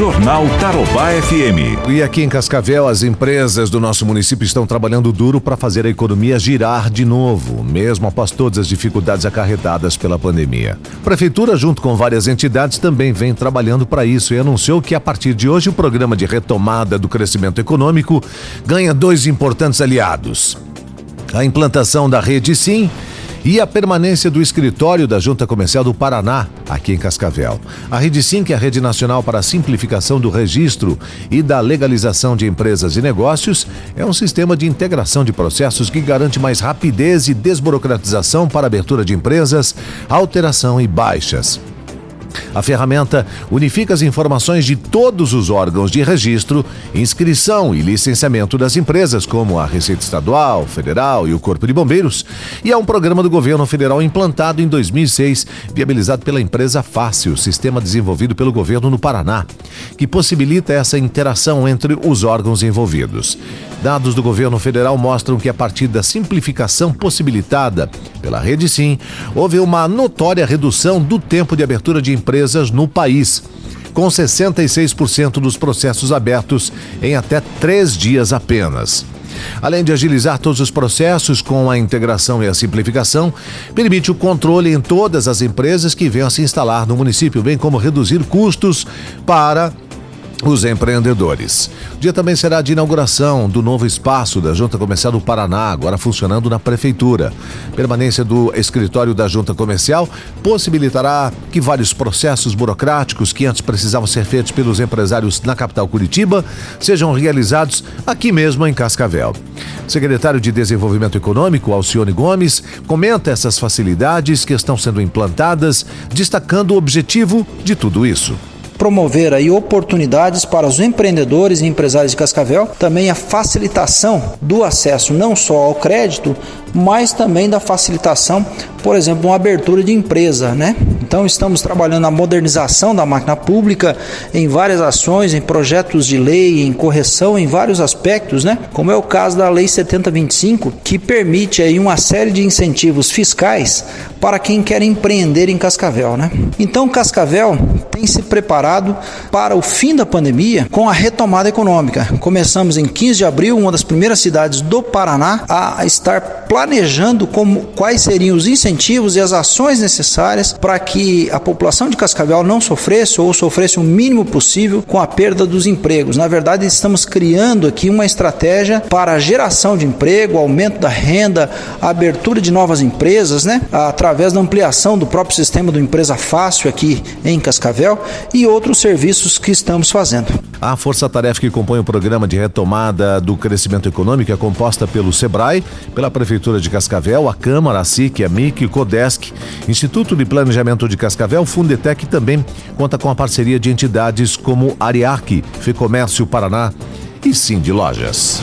Jornal Tarobá FM. E aqui em Cascavel, as empresas do nosso município estão trabalhando duro para fazer a economia girar de novo, mesmo após todas as dificuldades acarretadas pela pandemia. A Prefeitura, junto com várias entidades, também vem trabalhando para isso e anunciou que a partir de hoje o programa de retomada do crescimento econômico ganha dois importantes aliados. A implantação da rede Sim e a permanência do escritório da Junta Comercial do Paraná, aqui em Cascavel. A Rede Sim, que é a Rede Nacional para a Simplificação do Registro e da Legalização de Empresas e Negócios, é um sistema de integração de processos que garante mais rapidez e desburocratização para abertura de empresas, alteração e baixas. A ferramenta unifica as informações de todos os órgãos de registro, inscrição e licenciamento das empresas, como a Receita Estadual, Federal e o Corpo de Bombeiros, e é um programa do governo federal implantado em 2006, viabilizado pela empresa Fácil, sistema desenvolvido pelo governo no Paraná, que possibilita essa interação entre os órgãos envolvidos. Dados do governo federal mostram que a partir da simplificação possibilitada pela Rede Sim, houve uma notória redução do tempo de abertura de empresas no país, com 66% dos processos abertos em até três dias apenas. Além de agilizar todos os processos com a integração e a simplificação, permite o controle em todas as empresas que venham a se instalar no município, bem como reduzir custos para os empreendedores. O dia também será de inauguração do novo espaço da Junta Comercial do Paraná, agora funcionando na Prefeitura. Permanência do escritório da Junta Comercial possibilitará que vários processos burocráticos que antes precisavam ser feitos pelos empresários na capital Curitiba sejam realizados aqui mesmo em Cascavel. Secretário de Desenvolvimento Econômico, Alcione Gomes, comenta essas facilidades que estão sendo implantadas, destacando o objetivo de tudo isso promover aí oportunidades para os empreendedores e empresários de Cascavel, também a facilitação do acesso não só ao crédito, mas também da facilitação, por exemplo, uma abertura de empresa, né? Então estamos trabalhando na modernização da máquina pública em várias ações, em projetos de lei, em correção, em vários aspectos, né? Como é o caso da Lei 7025, que permite aí uma série de incentivos fiscais para quem quer empreender em Cascavel, né? Então Cascavel tem se preparado para o fim da pandemia com a retomada econômica. Começamos em 15 de abril, uma das primeiras cidades do Paraná a estar planejando como quais seriam os incentivos e as ações necessárias para que a população de Cascavel não sofresse ou sofresse o mínimo possível com a perda dos empregos. Na verdade, estamos criando aqui uma estratégia para a geração de emprego, aumento da renda, abertura de novas empresas, né? Através da ampliação do próprio sistema do Empresa Fácil aqui em Cascavel e outros serviços que estamos fazendo. A força-tarefa que compõe o programa de retomada do crescimento econômico é composta pelo SEBRAE, pela Prefeitura de Cascavel, a Câmara, a SIC, a MIC, CODESC, Instituto de Planejamento de Cascavel, Fundetec também conta com a parceria de entidades como Ariarc, Fecomércio Paraná e Sim de Lojas.